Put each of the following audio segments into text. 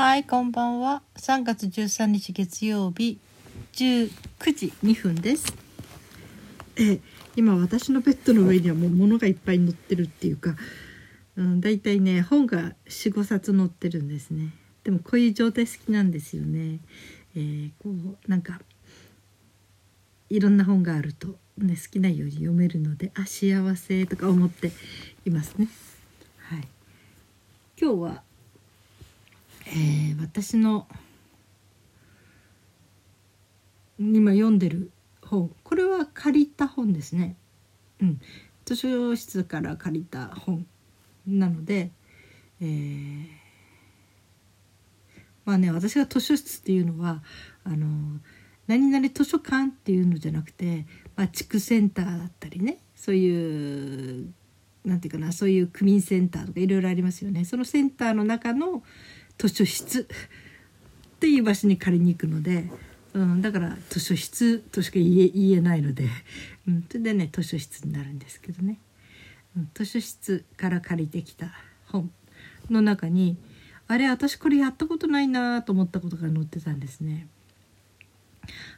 はい、こんばんは。3月13日月曜日19時2分です。え、今私のベッドの上にはもう物がいっぱい載ってるっていうか、うん、だいたいね本が4、5冊載ってるんですね。でもこういう状態好きなんですよね。えーこうなんかいろんな本があるとね好きなように読めるので、あ幸せとか思っていますね。はい。今日はえー私の今読んでる本これは借りた本ですね。うん、図書室から借りた本なので、えーまあね私が図書室っていうのはあの何々図書館っていうのじゃなくて、まあ、地区センターだったりねそういうなんていうかなそういう区民センターとかいろいろありますよねそのセンターの中の図書室っていう場所に借りに行くので、うん、だから図書室としか言え言えないので、うん、それでね図書室になるんですけどね、うん、図書室から借りてきた本の中にあれ私これやったことないなと思ったことが載ってたんですね。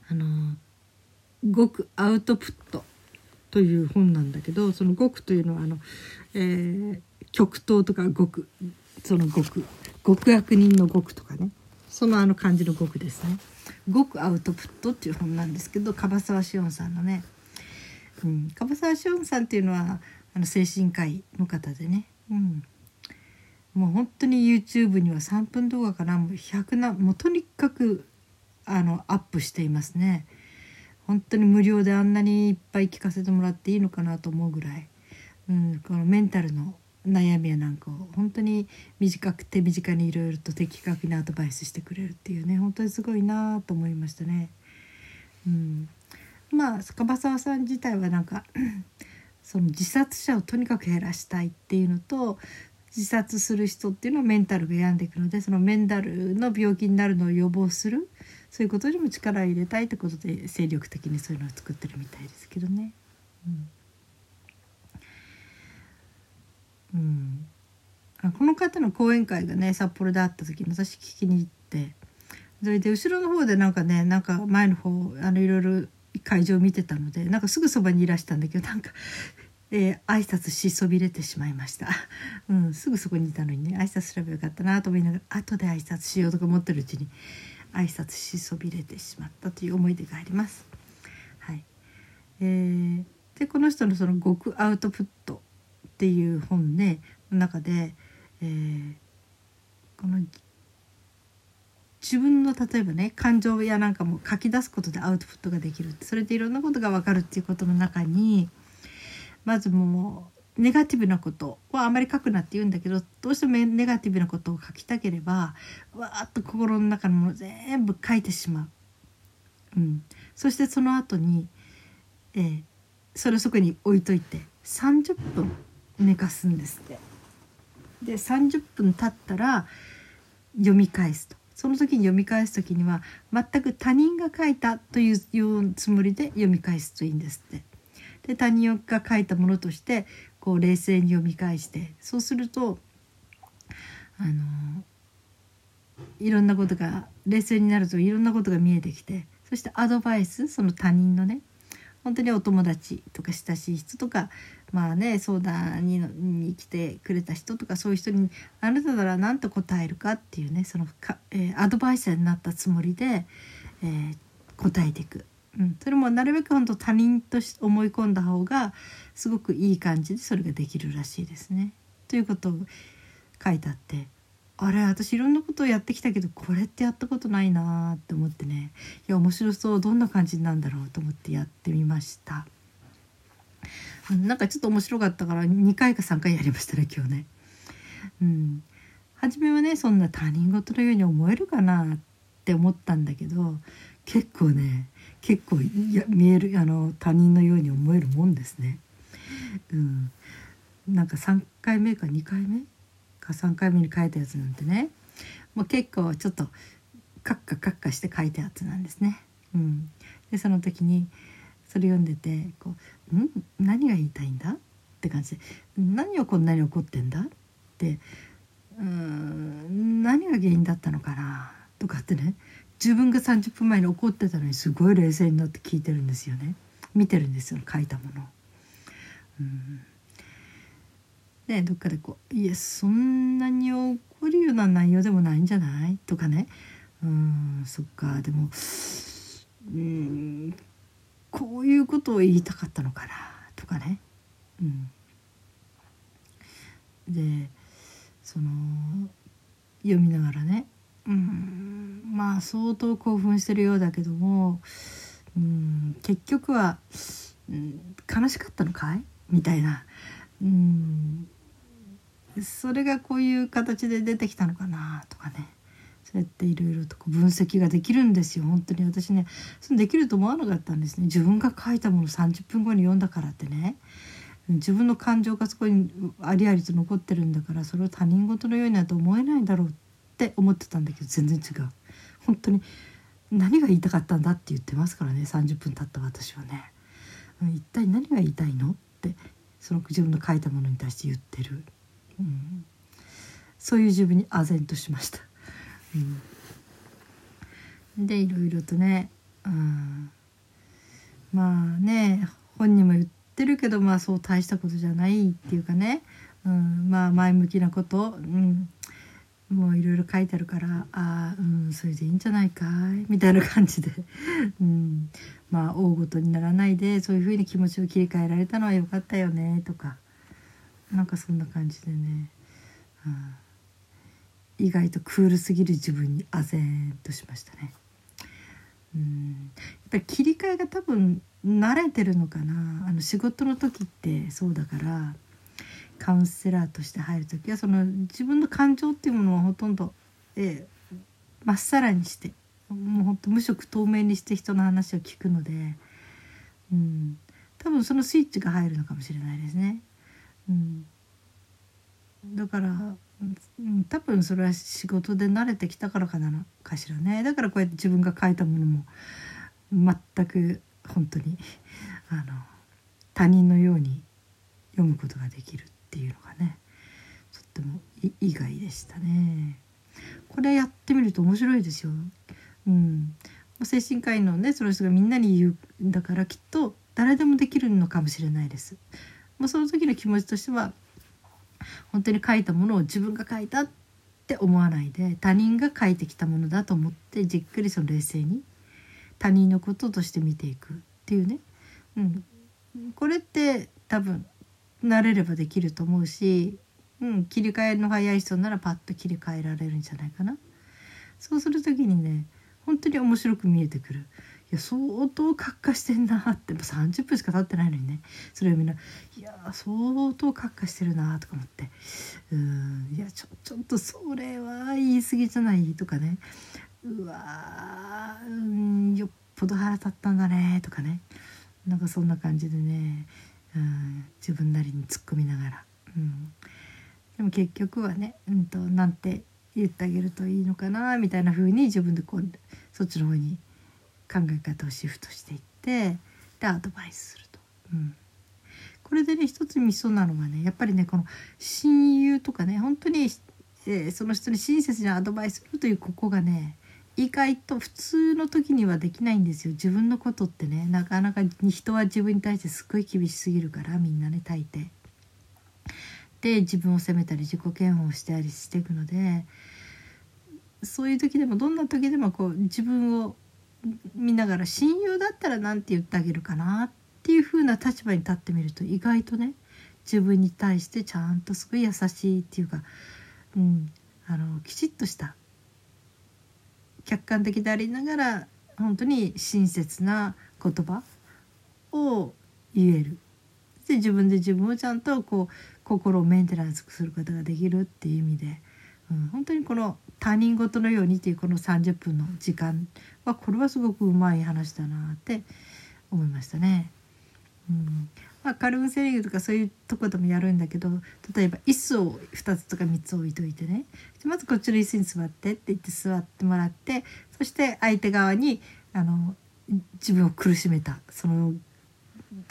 あの「極アウトプット」という本なんだけどその「極」というのはあの、えー極東とか極その極。極悪人の極とかね。そのあの漢字の極ですね。極アウトプットっていう本なんですけど樺沢志音さんのね、うん、樺沢志音さんっていうのはあの精神科医の方でね、うん、もう本当に YouTube には3分動画かな。もう100なもうとにかくあのアップしていますね。本当に無料であんなにいっぱい聞かせてもらっていいのかなと思うぐらい、うん、このメンタルの悩みやなんかを本当に短くて身近にいろいろと的確にアドバイスしてくれるっていうね本当にすごいなと思いましたね。うん、まあ樺沢さん自体はなんか その自殺者をとにかく減らしたいっていうのと自殺する人っていうのはメンタルが病んでいくのでそのメンタルの病気になるのを予防するそういうことにも力を入れたいってことで精力的にそういうのを作ってるみたいですけどね。うんうん、あこの方の講演会がね札幌であった時に私聞きに行ってそれで後ろの方でなんかねなんか前の方あのいろいろ会場見てたのでなんかすぐそばにいらしたんだけどなんか、えー挨拶しそびれてしまいました、うん、すぐそこにいたのにね挨拶すればよかったなと思いながら後で挨拶しようとか思ってるうちに挨拶しそびれてしまったという思い出があります。はい。えーでこの人のその「極アウトプット」っていう本ねの中で、えーこの自分の例えばね感情やなんかも書き出すことでアウトプットができるそれでいろんなことが分かるっていうことの中にまずもうネガティブなことはあまり書くなって言うんだけどどうしてもネガティブなことを書きたければわーっと心の中のもの全部書いてしまう。うん、そしてその後に、えーそれをそこに置いといて30分寝かすんですって。で30分経ったら読み返すとその時に読み返す時には全く他人が書いたといういうつもりで読み返すといいんですって。で他人が書いたものとしてこう冷静に読み返してそうするとあのいろんなことが冷静になるといろんなことが見えてきてそしてアドバイスその他人のね本当にお友達とか親しい人とかまあね相談にに来てくれた人とかそういう人にあなたなら何と答えるかっていうねそのか、えーアドバイザーになったつもりで、えー答えていく、うん、それもなるべく本当他人と思い込んだ方がすごくいい感じでそれができるらしいですね。ということを書いてあってあれ私いろんなことをやってきたけどこれってやったことないなーって思ってねいや面白そうどんな感じなんだろうと思ってやってみました。うんなんかちょっと面白かったから2回か3回やりましたね今日ね。うん、初めはねそんな他人事のように思えるかなって思ったんだけど結構ね結構いや見えるあの他人のように思えるもんですね。うん、なんか3回目か2回目か3回目に書いたやつなんてねもう結構ちょっとカッカカッカして書いたやつなんですね。うん、でその時にそれ読んでてこう「ん？何が言いたいんだ?」って感じで「何をこんなに怒ってんだ?」ってうん何が原因だったのかな？とかってね自分が30分前に怒ってたのにすごい冷静になって聞いてるんですよね見てるんですよ書いたもの。うんね、どっかでこう「いやそんなに怒るような内容でもないんじゃない?」とかね「うんそっか。でもうんこういうことを言いたかったのかな」とかね。うん、でその読みながらね。うんまあ相当興奮してるようだけどもうん結局は、うん、悲しかったのかい？みたいな。うん。それがこういう形で出てきたのかなとかね。そうやっていろいろとこう分析ができるんですよ。本当に私ねそのできると思わなかったんですね。自分が書いたもの30分後に読んだからってね。自分の感情がそこにありありと残ってるんだからそれを他人事のようにはと思えないだろうって思ってたんだけど全然違う。本当に何が言いたかったんだって言ってますからね。30分経った私はね。一体何が言いたいのってその自分の書いたものに対して言ってる、うん、そういう自分に唖然としました。うん、でいろいろとね、うん、まあね本人も言ってるけどまあそう大したことじゃないっていうかね、うん、まあ前向きなこと、うん、もういろいろ書いてあるからああうんそれでいいんじゃないかい？みたいな感じで、うん、まあ大ごとにならないでそういうふうに気持ちを切り替えられたのはよかったよねとか。なんかそんな感じでね、うん、意外とクールすぎる自分に唖然としましたね。うん、やっぱり切り替えが多分慣れてるのかな。あの仕事の時ってそうだから。カウンセラーとして入る時はその自分の感情っていうものをほとんどえま、っさらにしてもうほんと無色透明にして人の話を聞くので、うん、多分そのスイッチが入るのかもしれないですね。うん、だから、うん、多分それは仕事で慣れてきたからかなのかしらね。だからこうやって自分が書いたものも全く本当にあの他人のように読むことができる。っていうのがねとっても意外でしたね。これやってみると面白いですよ。うん、精神科医のねその人がみんなに言うんだからきっと誰でもできるのかもしれないです。もうその時の気持ちとしては本当に書いたものを自分が書いたって思わないで他人が書いてきたものだと思ってじっくりその冷静に他人のこととして見ていくっていうね、うん、これって多分慣れればできると思うし、うん、切り替えの早い人ならパッと切り替えられるんじゃないかな。そうする時にね本当に面白く見えてくる。いや相当活化してんなって30分しか経ってないのにね。それをみんな「いや相当活化してるな」とか思って「うんいやちょちょっとそれは言い過ぎじゃない」とかね「うわうんよっぽど腹立ったんだね」とかね。なんかそんな感じでね。うん、自分なりに突っ込みながら、うん、でも結局はね、うんと、なんて言ってあげるといいのかなみたいな風に自分でこうそっちの方に考え方をシフトしていってでアドバイスすると。うん。これでね一つミソなのはねやっぱりねこの親友とかね本当に、えー、その人に親切にアドバイスするというここがね意外と普通の時にはできないんですよ自分のことってねなかなか人は自分に対してすっごい厳しすぎるからみんなね大抵。で自分を責めたり自己嫌悪をしたりしていくのでそういう時でもどんな時でもこう自分を見ながら親友だったら何て言ってあげるかなっていう風な立場に立ってみると意外とね自分に対してちゃんとすごい優しいっていうか、うん、あのきちっとした客観的でありながら本当に親切な言葉を言えるで自分で自分をちゃんとこう心をメンテナンスすることができるっていう意味で、うん、本当にこの他人事のようにっていうこの30分の時間はこれはすごくうまい話だなって思いましたね。うん、まあ、カルーンセリフとかそういうとこでもやるんだけど例えば椅子を2つとか3つ置いといてね。まずこっちの椅子に座ってって言って座ってもらってそして相手側にあの自分を苦しめたその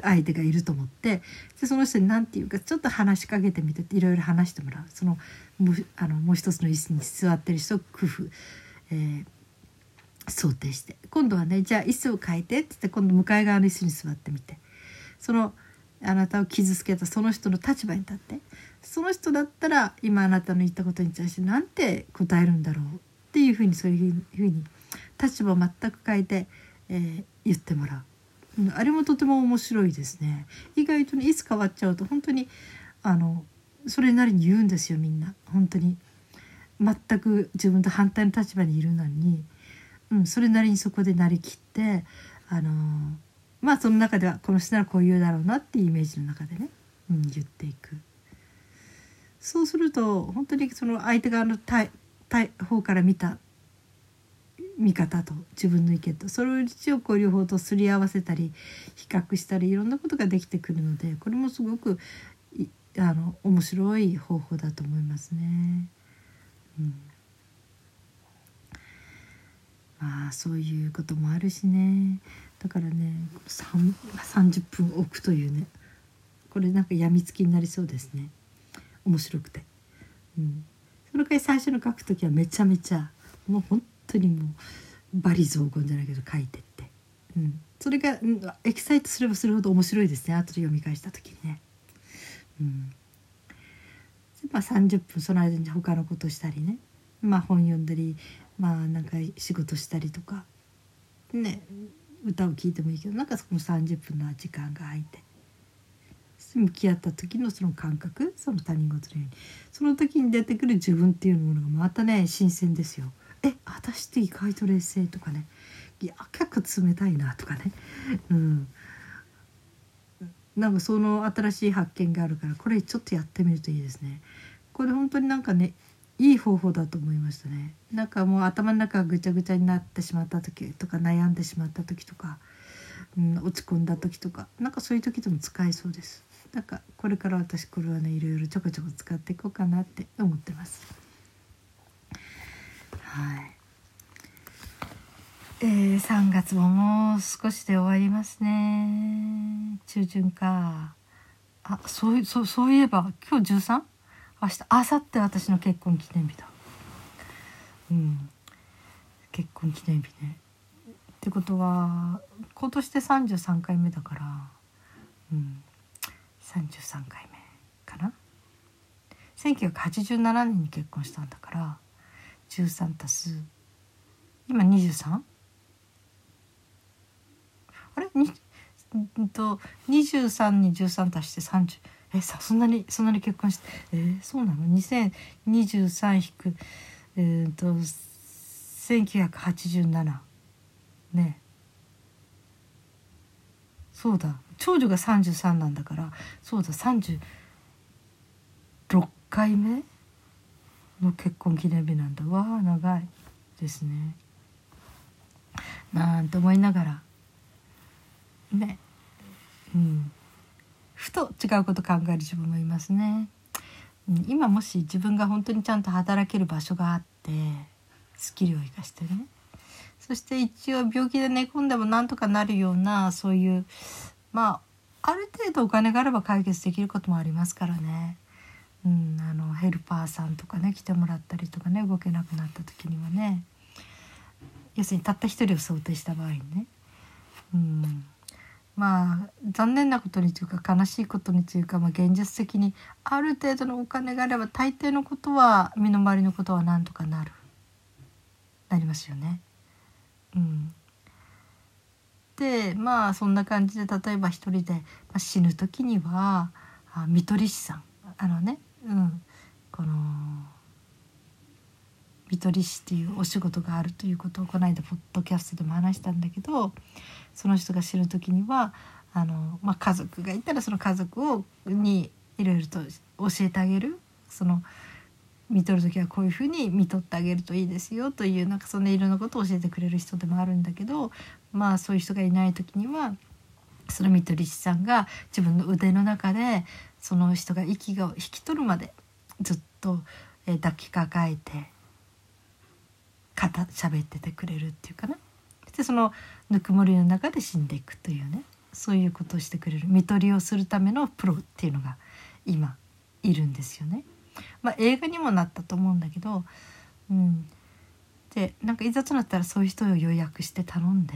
相手がいると思ってでその人に何て言うかちょっと話しかけてみていろいろ話してもらう。そのもあのもう一つの椅子に座ってる人を工夫、えー、想定して。今度はねじゃあ椅子を変えてって言って今度向かい側の椅子に座ってみて。そのあなたを傷つけたその人の立場に立ってその人だったら今あなたの言ったことに対して何て答えるんだろうっていうふうにそういうふうに立場を全く変えて、えー、言ってもらう。あれもとても面白いですね。意外とねいつ変わっちゃうと本当にあのそれなりに言うんですよみんな本当に全く自分と反対の立場にいるのに、うん、それなりにそこでなりきってあのまあその中ではこの人ならこう言うだろうなっていうイメージの中でね、うん、言っていく。そうすると本当にその相手側の方から見た見方と自分の意見とそれを一応こう両方とすり合わせたり比較したりいろんなことができてくるのでこれもすごくあの面白い方法だと思いますね。うん、まあそういうこともあるしねだからね30分置くというねこれなんかやみつきになりそうですね。面白くて。うん、その回最初の書く時はめちゃめちゃもう本当にもうバリ雑言じゃないけど書いてって、うん、それが、うん、エキサイトすればするほど面白いですね。後で読み返した時にね。うん。まあ、30分その間に他のことしたりね、まあ、本読んだりまあなんか仕事したりとか。ね。歌を聴いてもいいけどなんかその30分の時間が空いて向き合った時のその感覚その他人事のようにその時に出てくる自分っていうものがまたね新鮮ですよ。え私って意外と冷静とかねいや結構冷たいなとかね。うん。なんかその新しい発見があるからこれちょっとやってみるといいですね。これ本当になんかねいい方法だと思いましたね。なんかもう頭の中がぐちゃぐちゃになってしまった時とか悩んでしまった時とか、うん、落ち込んだ時とかなんかそういう時でも使えそうです。なんかこれから私これはねいろいろちょこちょこ使っていこうかなって思ってます。はい。えー、3月ももう少しで終わりますね。中旬か。あそうそうそういえば今日 13? 明日明後日私の結婚記念日だ。うん。結婚記念日ね。ってことは今年で33回目だからうん。33回目かな。1987年に結婚したんだから13足す。今 23? あれ？にんと23に13足して30えさそんなにそんなに結婚してえー、そうなの？2023引くえー、と1987ね。そうだ。長女が33なんだからそうだ36回目の結婚記念日なんだ。わあ長いですね。なんて思いながら。ね。うん。ふと違うこと考える自分もいますね。今もし自分が本当にちゃんと働ける場所があってスキルを生かしてね。そして一応病気で寝込んでもなんとかなるようなそういうまあある程度お金があれば解決できることもありますからね。うん、あのヘルパーさんとかね来てもらったりとかね動けなくなった時にはね。要するにたった一人を想定した場合にね、うん、まあ残念なことにというか悲しいことにというか、まあ、現実的にある程度のお金があれば大抵のことは身の回りのことはなんとかなる。なりますよね。うん、でまあそんな感じで例えば一人で、まあ、死ぬ時にはあ看取り師さん。あのねうん、この看取り師っていうお仕事があるということをこの間ポッドキャストでも話したんだけどその人が知る時にはあの、まあ、家族がいたらその家族をにいろいろと教えてあげる。その見とる時はこういうふうに見とってあげるといいですよというなんかそんないろんなことを教えてくれる人でもあるんだけどまあそういう人がいない時にはその看取り師さんが自分の腕の中でその人が息が引き取るまでずっと、え抱きかかえて喋っててくれるっていうかな。でそのぬくもりの中で死んでいくというね。そういうことをしてくれる。看取りをするためのプロっていうのが今いるんですよね。まあ、映画にもなったと思うんだけど、うん、でなんかいざとなったらそういう人を予約して頼んで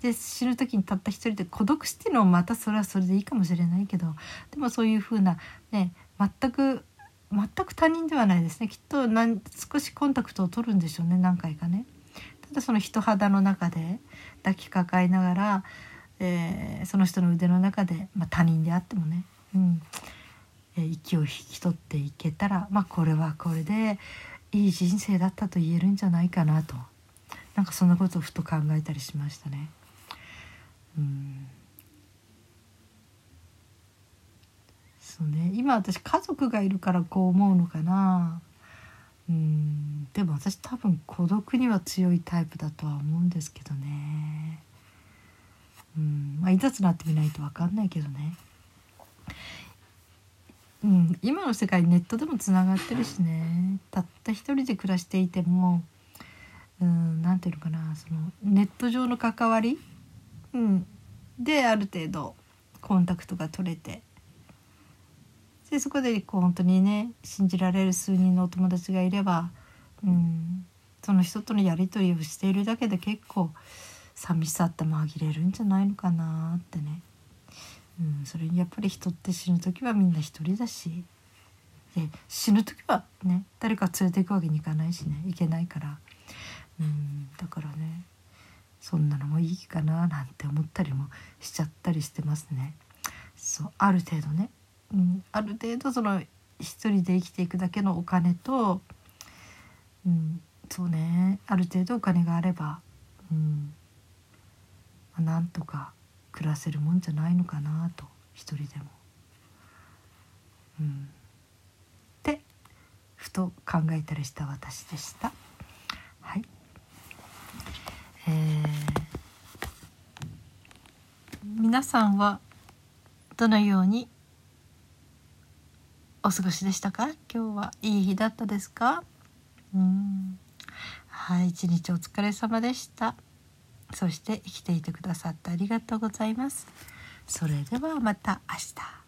で死ぬ時にたった一人で孤独死っていうのもまたそれはそれでいいかもしれないけどでもそういうふうなね全く全く他人ではないですね。きっと少しコンタクトを取るんでしょうね。何回かね。ただその人肌の中で抱きかかえながら、えー、その人の腕の中で、まあ、他人であってもね、うん。えー、息を引き取っていけたら、まあ、これはこれでいい人生だったと言えるんじゃないかなと。なんかそんなことをふと考えたりしましたね。うん。そうね。今私家族がいるからこう思うのかな。うん。でも私多分孤独には強いタイプだとは思うんですけどね。うん。まあいざとなってみないと分かんないけどね。うん、今の世界ネットでもつながってるしね。たった一人で暮らしていてもうん。なんていうのかな。そのネット上の関わり、うん、である程度コンタクトが取れて。でそこでこう本当にね信じられる数人のお友達がいれば、うん、その人とのやり取りをしているだけで結構寂しさって紛れるんじゃないのかなってね、うん、それにやっぱり人って死ぬ時はみんな一人だしで死ぬ時はね誰か連れていくわけにいかないしねいけないから、うん、だからねそんなのもいいかななんて思ったりもしちゃったりしてますね。そうある程度ねうん、ある程度その一人で生きていくだけのお金と、うん、そうね。ある程度お金があれば、うん。まあ、なんとか暮らせるもんじゃないのかなと。一人でも。うん、ってふと考えたりした私でした。はい、えー、皆さんはどのようにお過ごしでしたか？今日はいい日だったですか？うん。はい一日お疲れ様でした。そして生きていてくださってありがとうございます。それではまた明日。